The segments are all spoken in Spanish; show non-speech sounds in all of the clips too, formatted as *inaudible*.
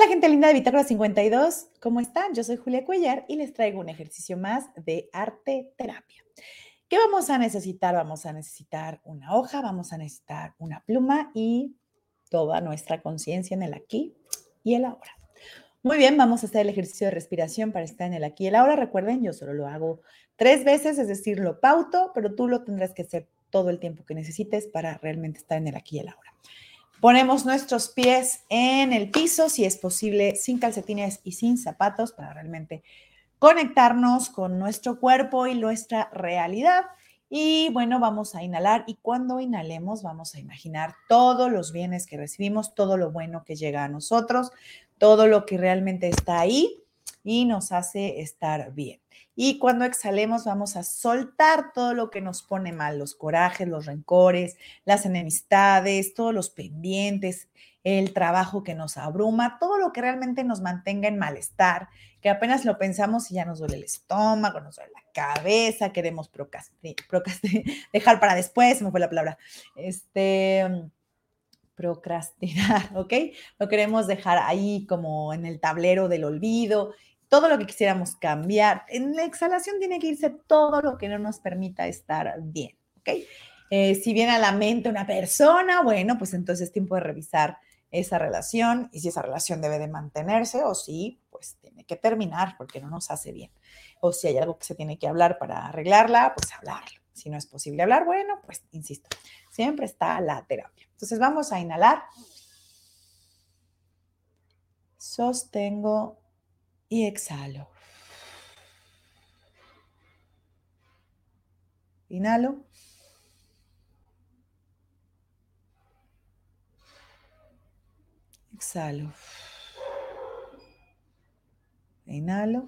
Hola gente linda de Bitácora 52, ¿cómo están? Yo soy Julia Cuellar y les traigo un ejercicio más de arte terapia. ¿Qué vamos a necesitar? Vamos a necesitar una hoja, vamos a necesitar una pluma y toda nuestra conciencia en el aquí y el ahora. Muy bien, vamos a hacer el ejercicio de respiración para estar en el aquí y el ahora. Recuerden, yo solo lo hago tres veces, es decir, lo pauto, pero tú lo tendrás que hacer todo el tiempo que necesites para realmente estar en el aquí y el ahora. Ponemos nuestros pies en el piso, si es posible, sin calcetines y sin zapatos, para realmente conectarnos con nuestro cuerpo y nuestra realidad. Y bueno, vamos a inhalar y cuando inhalemos vamos a imaginar todos los bienes que recibimos, todo lo bueno que llega a nosotros, todo lo que realmente está ahí y nos hace estar bien. Y cuando exhalemos vamos a soltar todo lo que nos pone mal, los corajes, los rencores, las enemistades, todos los pendientes, el trabajo que nos abruma, todo lo que realmente nos mantenga en malestar, que apenas lo pensamos y ya nos duele el estómago, nos duele la cabeza, queremos procrastinar, *laughs* dejar para después, me fue la palabra, este, procrastinar, *laughs* ¿ok? Lo queremos dejar ahí como en el tablero del olvido todo lo que quisiéramos cambiar. En la exhalación tiene que irse todo lo que no nos permita estar bien, ¿ok? Eh, si viene a la mente una persona, bueno, pues entonces es tiempo de revisar esa relación y si esa relación debe de mantenerse o si pues tiene que terminar porque no nos hace bien. O si hay algo que se tiene que hablar para arreglarla, pues hablarlo. Si no es posible hablar, bueno, pues insisto, siempre está la terapia. Entonces vamos a inhalar. Sostengo y exhalo. Inhalo. Exhalo. Inhalo.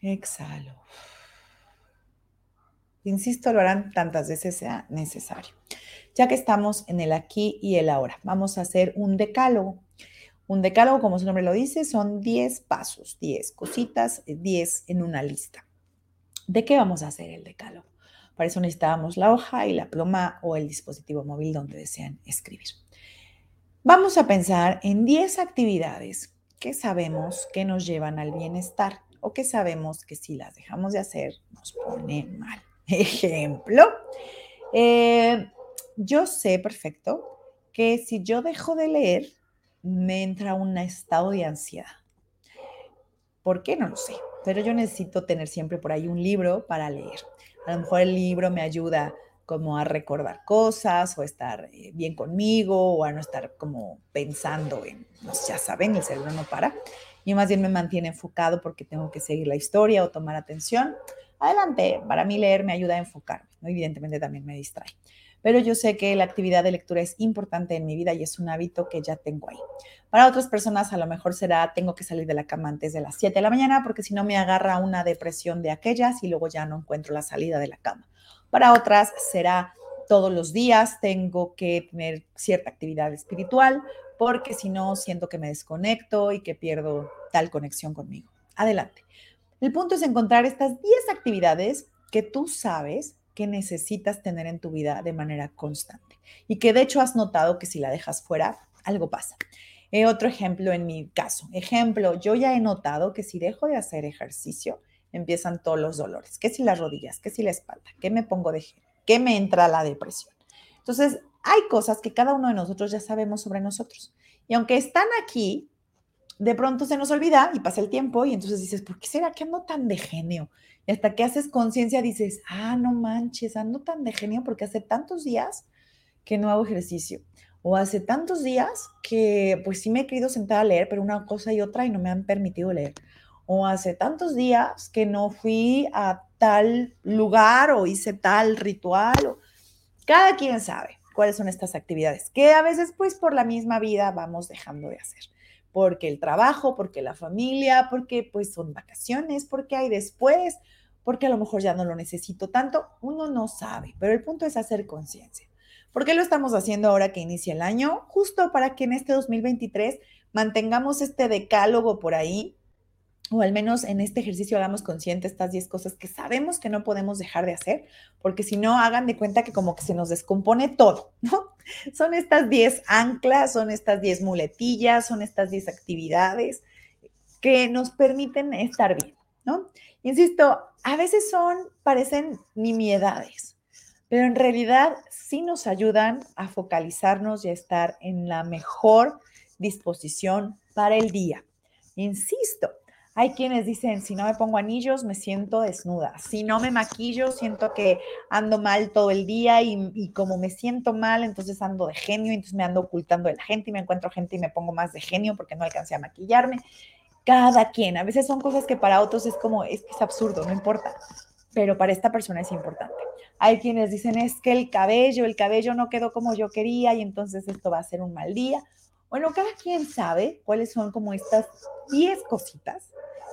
Exhalo. Insisto, lo harán tantas veces sea necesario ya que estamos en el aquí y el ahora. Vamos a hacer un decálogo. Un decálogo, como su nombre lo dice, son 10 pasos, 10 cositas, 10 en una lista. ¿De qué vamos a hacer el decálogo? Para eso necesitamos la hoja y la pluma o el dispositivo móvil donde desean escribir. Vamos a pensar en 10 actividades que sabemos que nos llevan al bienestar o que sabemos que si las dejamos de hacer nos pone mal. *laughs* Ejemplo, eh, yo sé perfecto que si yo dejo de leer, me entra un estado de ansiedad. ¿Por qué? No lo sé, pero yo necesito tener siempre por ahí un libro para leer. A lo mejor el libro me ayuda como a recordar cosas o estar eh, bien conmigo o a no estar como pensando en, no ya saben, el cerebro no para. Y más bien me mantiene enfocado porque tengo que seguir la historia o tomar atención. Adelante, para mí leer me ayuda a enfocarme, evidentemente también me distrae pero yo sé que la actividad de lectura es importante en mi vida y es un hábito que ya tengo ahí. Para otras personas a lo mejor será tengo que salir de la cama antes de las 7 de la mañana porque si no me agarra una depresión de aquellas y luego ya no encuentro la salida de la cama. Para otras será todos los días tengo que tener cierta actividad espiritual porque si no siento que me desconecto y que pierdo tal conexión conmigo. Adelante. El punto es encontrar estas 10 actividades que tú sabes que necesitas tener en tu vida de manera constante y que de hecho has notado que si la dejas fuera, algo pasa. Eh, otro ejemplo en mi caso. Ejemplo, yo ya he notado que si dejo de hacer ejercicio, empiezan todos los dolores. ¿Qué si las rodillas? ¿Qué si la espalda? ¿Qué me pongo de ¿Qué me entra la depresión? Entonces, hay cosas que cada uno de nosotros ya sabemos sobre nosotros. Y aunque están aquí, de pronto se nos olvida y pasa el tiempo y entonces dices, ¿por qué será que ando tan de genio? Y hasta que haces conciencia dices, ah, no manches, ando tan de genio porque hace tantos días que no hago ejercicio. O hace tantos días que pues sí me he querido sentar a leer, pero una cosa y otra y no me han permitido leer. O hace tantos días que no fui a tal lugar o hice tal ritual. Cada quien sabe cuáles son estas actividades que a veces pues por la misma vida vamos dejando de hacer porque el trabajo, porque la familia, porque pues son vacaciones, porque hay después, porque a lo mejor ya no lo necesito tanto, uno no sabe, pero el punto es hacer conciencia. ¿Por qué lo estamos haciendo ahora que inicia el año? Justo para que en este 2023 mantengamos este decálogo por ahí, o al menos en este ejercicio hagamos consciente estas 10 cosas que sabemos que no podemos dejar de hacer, porque si no, hagan de cuenta que como que se nos descompone todo, *laughs* ¿no? son estas 10 anclas, son estas 10 muletillas, son estas 10 actividades que nos permiten estar bien, ¿no? Insisto, a veces son, parecen nimiedades, pero en realidad sí nos ayudan a focalizarnos y a estar en la mejor disposición para el día. Insisto, hay quienes dicen, si no me pongo anillos, me siento desnuda. Si no me maquillo, siento que ando mal todo el día y, como me siento mal, entonces ando de genio, entonces me ando ocultando de la gente y me encuentro gente y me pongo más de genio porque no alcancé a maquillarme. Cada quien, a veces son cosas que para otros es como, es que es absurdo, no importa, pero para esta persona es importante. Hay quienes dicen, es que el cabello, el cabello no quedó como yo quería y entonces esto va a ser un mal día. Bueno, cada quien sabe cuáles son como estas 10 cositas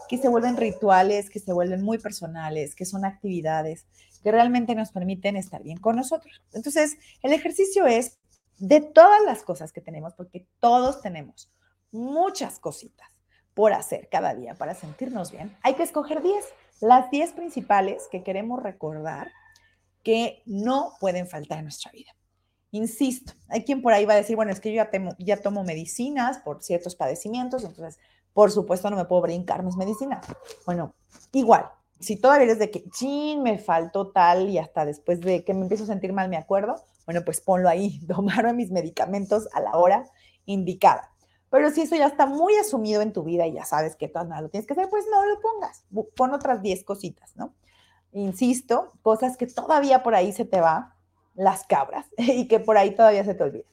que se vuelven rituales, que se vuelven muy personales, que son actividades que realmente nos permiten estar bien con nosotros. Entonces, el ejercicio es de todas las cosas que tenemos, porque todos tenemos muchas cositas por hacer cada día para sentirnos bien. Hay que escoger 10, las 10 principales que queremos recordar que no pueden faltar en nuestra vida. Insisto, hay quien por ahí va a decir, bueno, es que yo ya, ya tomo medicinas por ciertos padecimientos, entonces, por supuesto, no me puedo brincar mis medicinas. Bueno, igual, si todavía eres de que, chin, me faltó tal y hasta después de que me empiezo a sentir mal me acuerdo, bueno, pues ponlo ahí, *laughs* tomarme mis medicamentos a la hora indicada. Pero si eso ya está muy asumido en tu vida y ya sabes que todo nada lo tienes que hacer, pues no lo pongas. Pon otras 10 cositas, ¿no? Insisto, cosas que todavía por ahí se te va, las cabras *laughs* y que por ahí todavía se te olvida.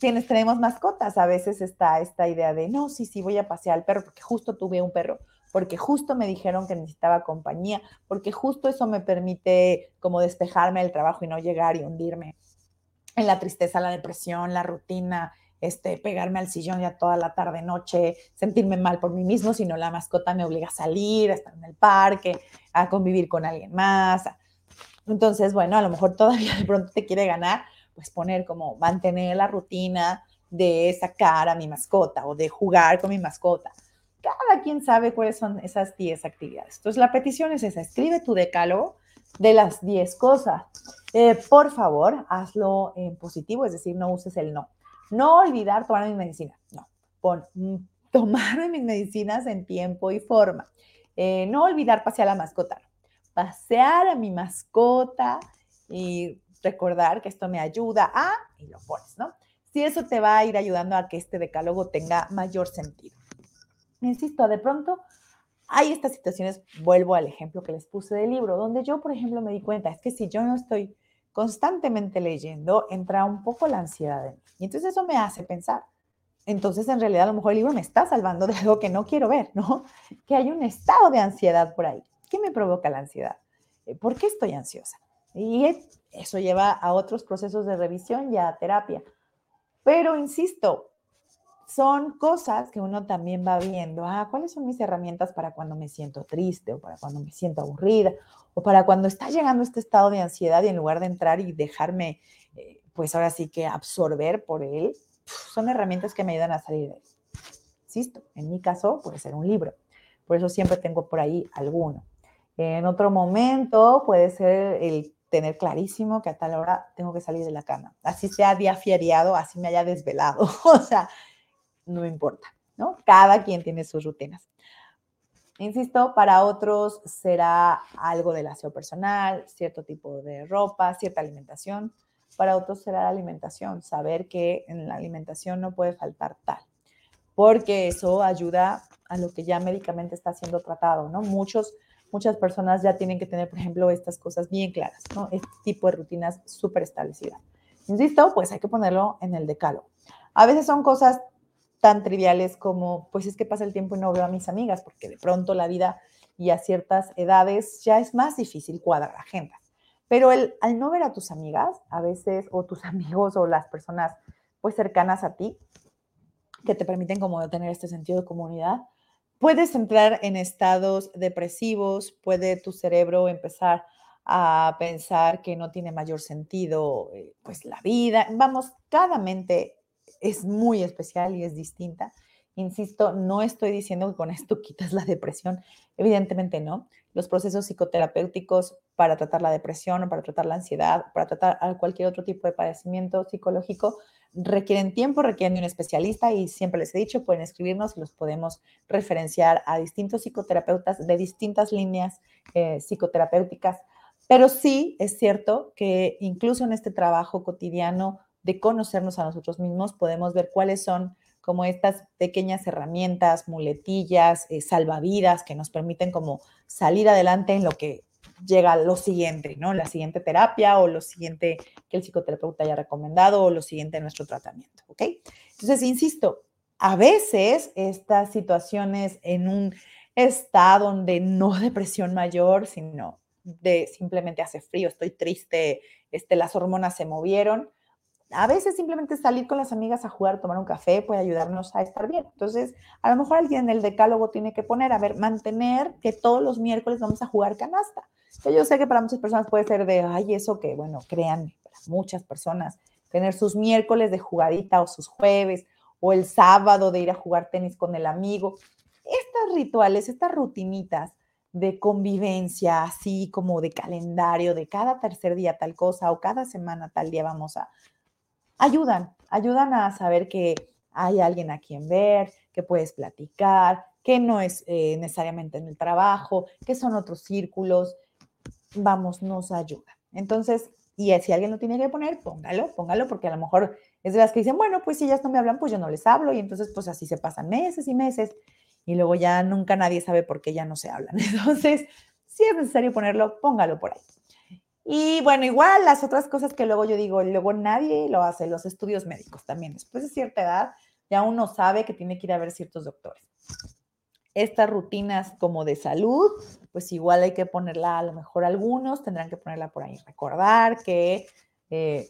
Quienes tenemos mascotas, a veces está esta idea de, no, sí, sí, voy a pasear al perro porque justo tuve un perro, porque justo me dijeron que necesitaba compañía, porque justo eso me permite como despejarme del trabajo y no llegar y hundirme en la tristeza, la depresión, la rutina, este, pegarme al sillón ya toda la tarde, noche, sentirme mal por mí mismo, sino la mascota me obliga a salir, a estar en el parque, a convivir con alguien más, entonces, bueno, a lo mejor todavía de pronto te quiere ganar, pues poner como mantener la rutina de sacar a mi mascota o de jugar con mi mascota. Cada quien sabe cuáles son esas 10 actividades. Entonces, la petición es esa, escribe tu decálogo de las 10 cosas. Eh, por favor, hazlo en positivo, es decir, no uses el no. No olvidar tomar mis medicinas, no. Pon mm, tomar mis medicinas en tiempo y forma. Eh, no olvidar pasear a la mascota, pasear a mi mascota y recordar que esto me ayuda a, y lo pones, ¿no? Si eso te va a ir ayudando a que este decálogo tenga mayor sentido. Insisto, de pronto hay estas situaciones, vuelvo al ejemplo que les puse del libro, donde yo, por ejemplo, me di cuenta, es que si yo no estoy constantemente leyendo, entra un poco la ansiedad en mí. Y entonces eso me hace pensar, entonces en realidad a lo mejor el libro me está salvando de algo que no quiero ver, ¿no? *laughs* Que hay un estado de ansiedad por ahí. ¿Qué me provoca la ansiedad? Eh, ¿Por qué estoy ansiosa? Y eso lleva a otros procesos de revisión y a terapia. Pero, insisto, son cosas que uno también va viendo. Ah, ¿cuáles son mis herramientas para cuando me siento triste o para cuando me siento aburrida o para cuando está llegando este estado de ansiedad y en lugar de entrar y dejarme, eh, pues ahora sí que absorber por él, son herramientas que me ayudan a salir de eso. Insisto, en mi caso puede ser un libro. Por eso siempre tengo por ahí alguno. En otro momento puede ser el tener clarísimo que a tal hora tengo que salir de la cama. Así sea día feriado, así me haya desvelado. *laughs* o sea, no me importa, ¿no? Cada quien tiene sus rutinas. Insisto, para otros será algo del aseo personal, cierto tipo de ropa, cierta alimentación. Para otros será la alimentación, saber que en la alimentación no puede faltar tal, porque eso ayuda a lo que ya médicamente está siendo tratado, ¿no? Muchos muchas personas ya tienen que tener, por ejemplo, estas cosas bien claras, ¿no? Este tipo de rutinas súper establecidas. Insisto, pues hay que ponerlo en el decálogo. A veces son cosas tan triviales como, pues es que pasa el tiempo y no veo a mis amigas, porque de pronto la vida y a ciertas edades ya es más difícil cuadrar agenda. Pero al no ver a tus amigas, a veces, o tus *laughs* amigos o las personas pues cercanas a ti, que te permiten como tener este sentido de comunidad, puedes entrar en estados depresivos, puede tu cerebro empezar a pensar que no tiene mayor sentido eh, pues la vida. Vamos, cada mente es muy especial y es distinta. Insisto, no estoy diciendo que con esto *laughs* quitas la depresión, evidentemente no. Los procesos psicoterapéuticos para tratar la depresión o para tratar la ansiedad, para tratar cualquier otro tipo de padecimiento psicológico, requieren tiempo, requieren de un especialista y siempre les he dicho, pueden escribirnos y los podemos referenciar a distintos psicoterapeutas de distintas líneas eh, psicoterapéuticas. Pero sí es cierto que incluso en este trabajo cotidiano de conocernos a nosotros mismos, podemos ver cuáles son como estas pequeñas herramientas, muletillas, eh, salvavidas que nos permiten como salir adelante en lo que llega lo siguiente, ¿no? La siguiente terapia o lo siguiente que el psicoterapeuta haya recomendado o lo siguiente en nuestro tratamiento, ¿ok? Entonces, insisto, a veces estas situaciones en un estado donde no *laughs* depresión mayor, sino de simplemente hace frío, estoy triste, este, las hormonas se movieron, a veces simplemente salir con las amigas a jugar, tomar un café puede ayudarnos a estar bien. Entonces, a lo mejor alguien en el decálogo tiene que poner, a ver, mantener que todos los miércoles vamos a jugar canasta. yo sé que para muchas personas puede ser de, ay, eso que, bueno, créanme, para muchas personas, tener sus miércoles de jugadita o sus jueves o el sábado de ir a jugar tenis con el amigo. Estas rituales, estas rutinitas de convivencia, así como de calendario, de cada tercer día tal cosa o cada semana tal día vamos a ayudan, ayudan a saber que hay alguien a quien ver, que puedes platicar, que no es eh, necesariamente en el trabajo, que son otros círculos. Vamos, nos ayuda. Entonces, y si alguien lo tiene que poner, póngalo, póngalo, porque a lo mejor es de las que dicen, bueno, pues si ellas no me hablan, pues yo no les hablo, y entonces pues así se pasan meses y meses, y luego ya nunca nadie sabe por qué ya no se hablan. *laughs* Entonces, si es necesario ponerlo, póngalo por ahí. Y bueno, igual las otras cosas que luego yo digo, luego nadie lo hace, los estudios médicos también. Después de cierta edad, ya uno sabe que tiene que ir a ver ciertos doctores. Estas rutinas como de salud, pues igual hay que ponerla, a lo mejor algunos tendrán que ponerla por ahí. Recordar que eh,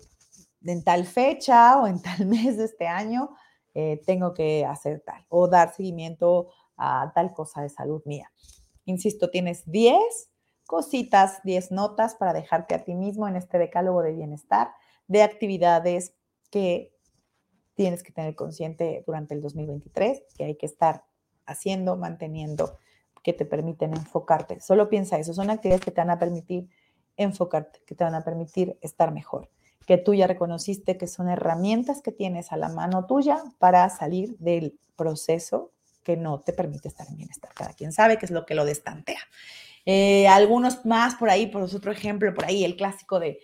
en tal fecha o en tal *laughs* mes de este año eh, tengo que hacer tal o dar seguimiento a tal cosa de salud mía. Insisto, tienes 10 cositas, 10 notas para dejarte a ti mismo en este decálogo de bienestar, de actividades que tienes que tener consciente durante el 2023, que hay que estar haciendo, manteniendo, que te permiten enfocarte. Solo piensa eso, son actividades que te van a permitir enfocarte, que te van a permitir estar mejor, que tú ya reconociste que son herramientas que tienes a la mano tuya para salir del proceso que no te permite estar en bienestar. Cada quien sabe qué es lo que lo destantea. Eh, algunos más por ahí, por otro ejemplo, por ahí el clásico de,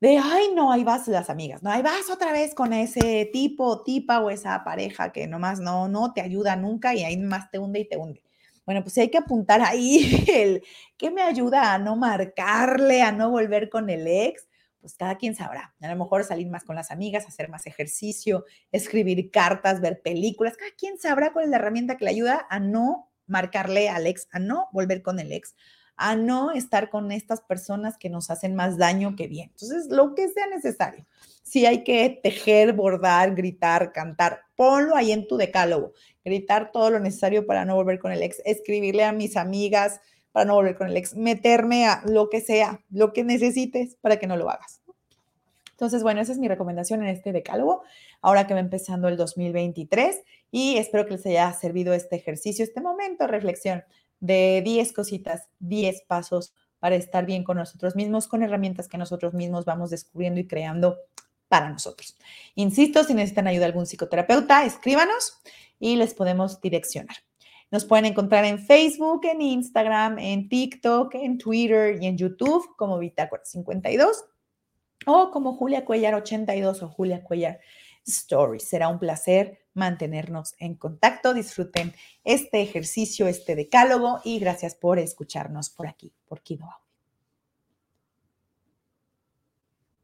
de, ay, no, ahí vas las amigas, no, ahí vas otra vez con ese tipo, tipa o esa pareja que nomás no, no te ayuda nunca y ahí más te hunde y te hunde. Bueno, pues hay que apuntar ahí *laughs* el que me ayuda a no marcarle, a no volver con el ex, pues cada quien sabrá. A lo mejor salir más con las amigas, hacer más ejercicio, escribir cartas, ver películas, cada quien sabrá cuál es la herramienta que le ayuda a no marcarle al ex, a no volver con el ex, a no estar con estas personas que nos hacen más daño que bien. Entonces, lo que sea necesario. Si hay que tejer, bordar, gritar, cantar, ponlo ahí en tu decálogo. Gritar todo lo necesario para no volver con el ex, escribirle a mis amigas para no volver con el ex, meterme a lo que sea, lo que necesites para que no lo hagas. Entonces, bueno, esa es mi recomendación en este decálogo, ahora que va empezando el 2023 y espero que les haya servido este ejercicio, este momento reflexión de 10 cositas, 10 pasos para estar bien con nosotros mismos, con herramientas que nosotros mismos vamos descubriendo y creando para nosotros. Insisto, si necesitan ayuda de algún psicoterapeuta, escríbanos y les podemos direccionar. Nos pueden encontrar en Facebook, en Instagram, en TikTok, en Twitter y en YouTube como Bitácora 52 o como Julia Cuellar 82 o Julia Cuellar Stories. Será un placer mantenernos en contacto. Disfruten este ejercicio, este decálogo y gracias por escucharnos por aquí, por Kido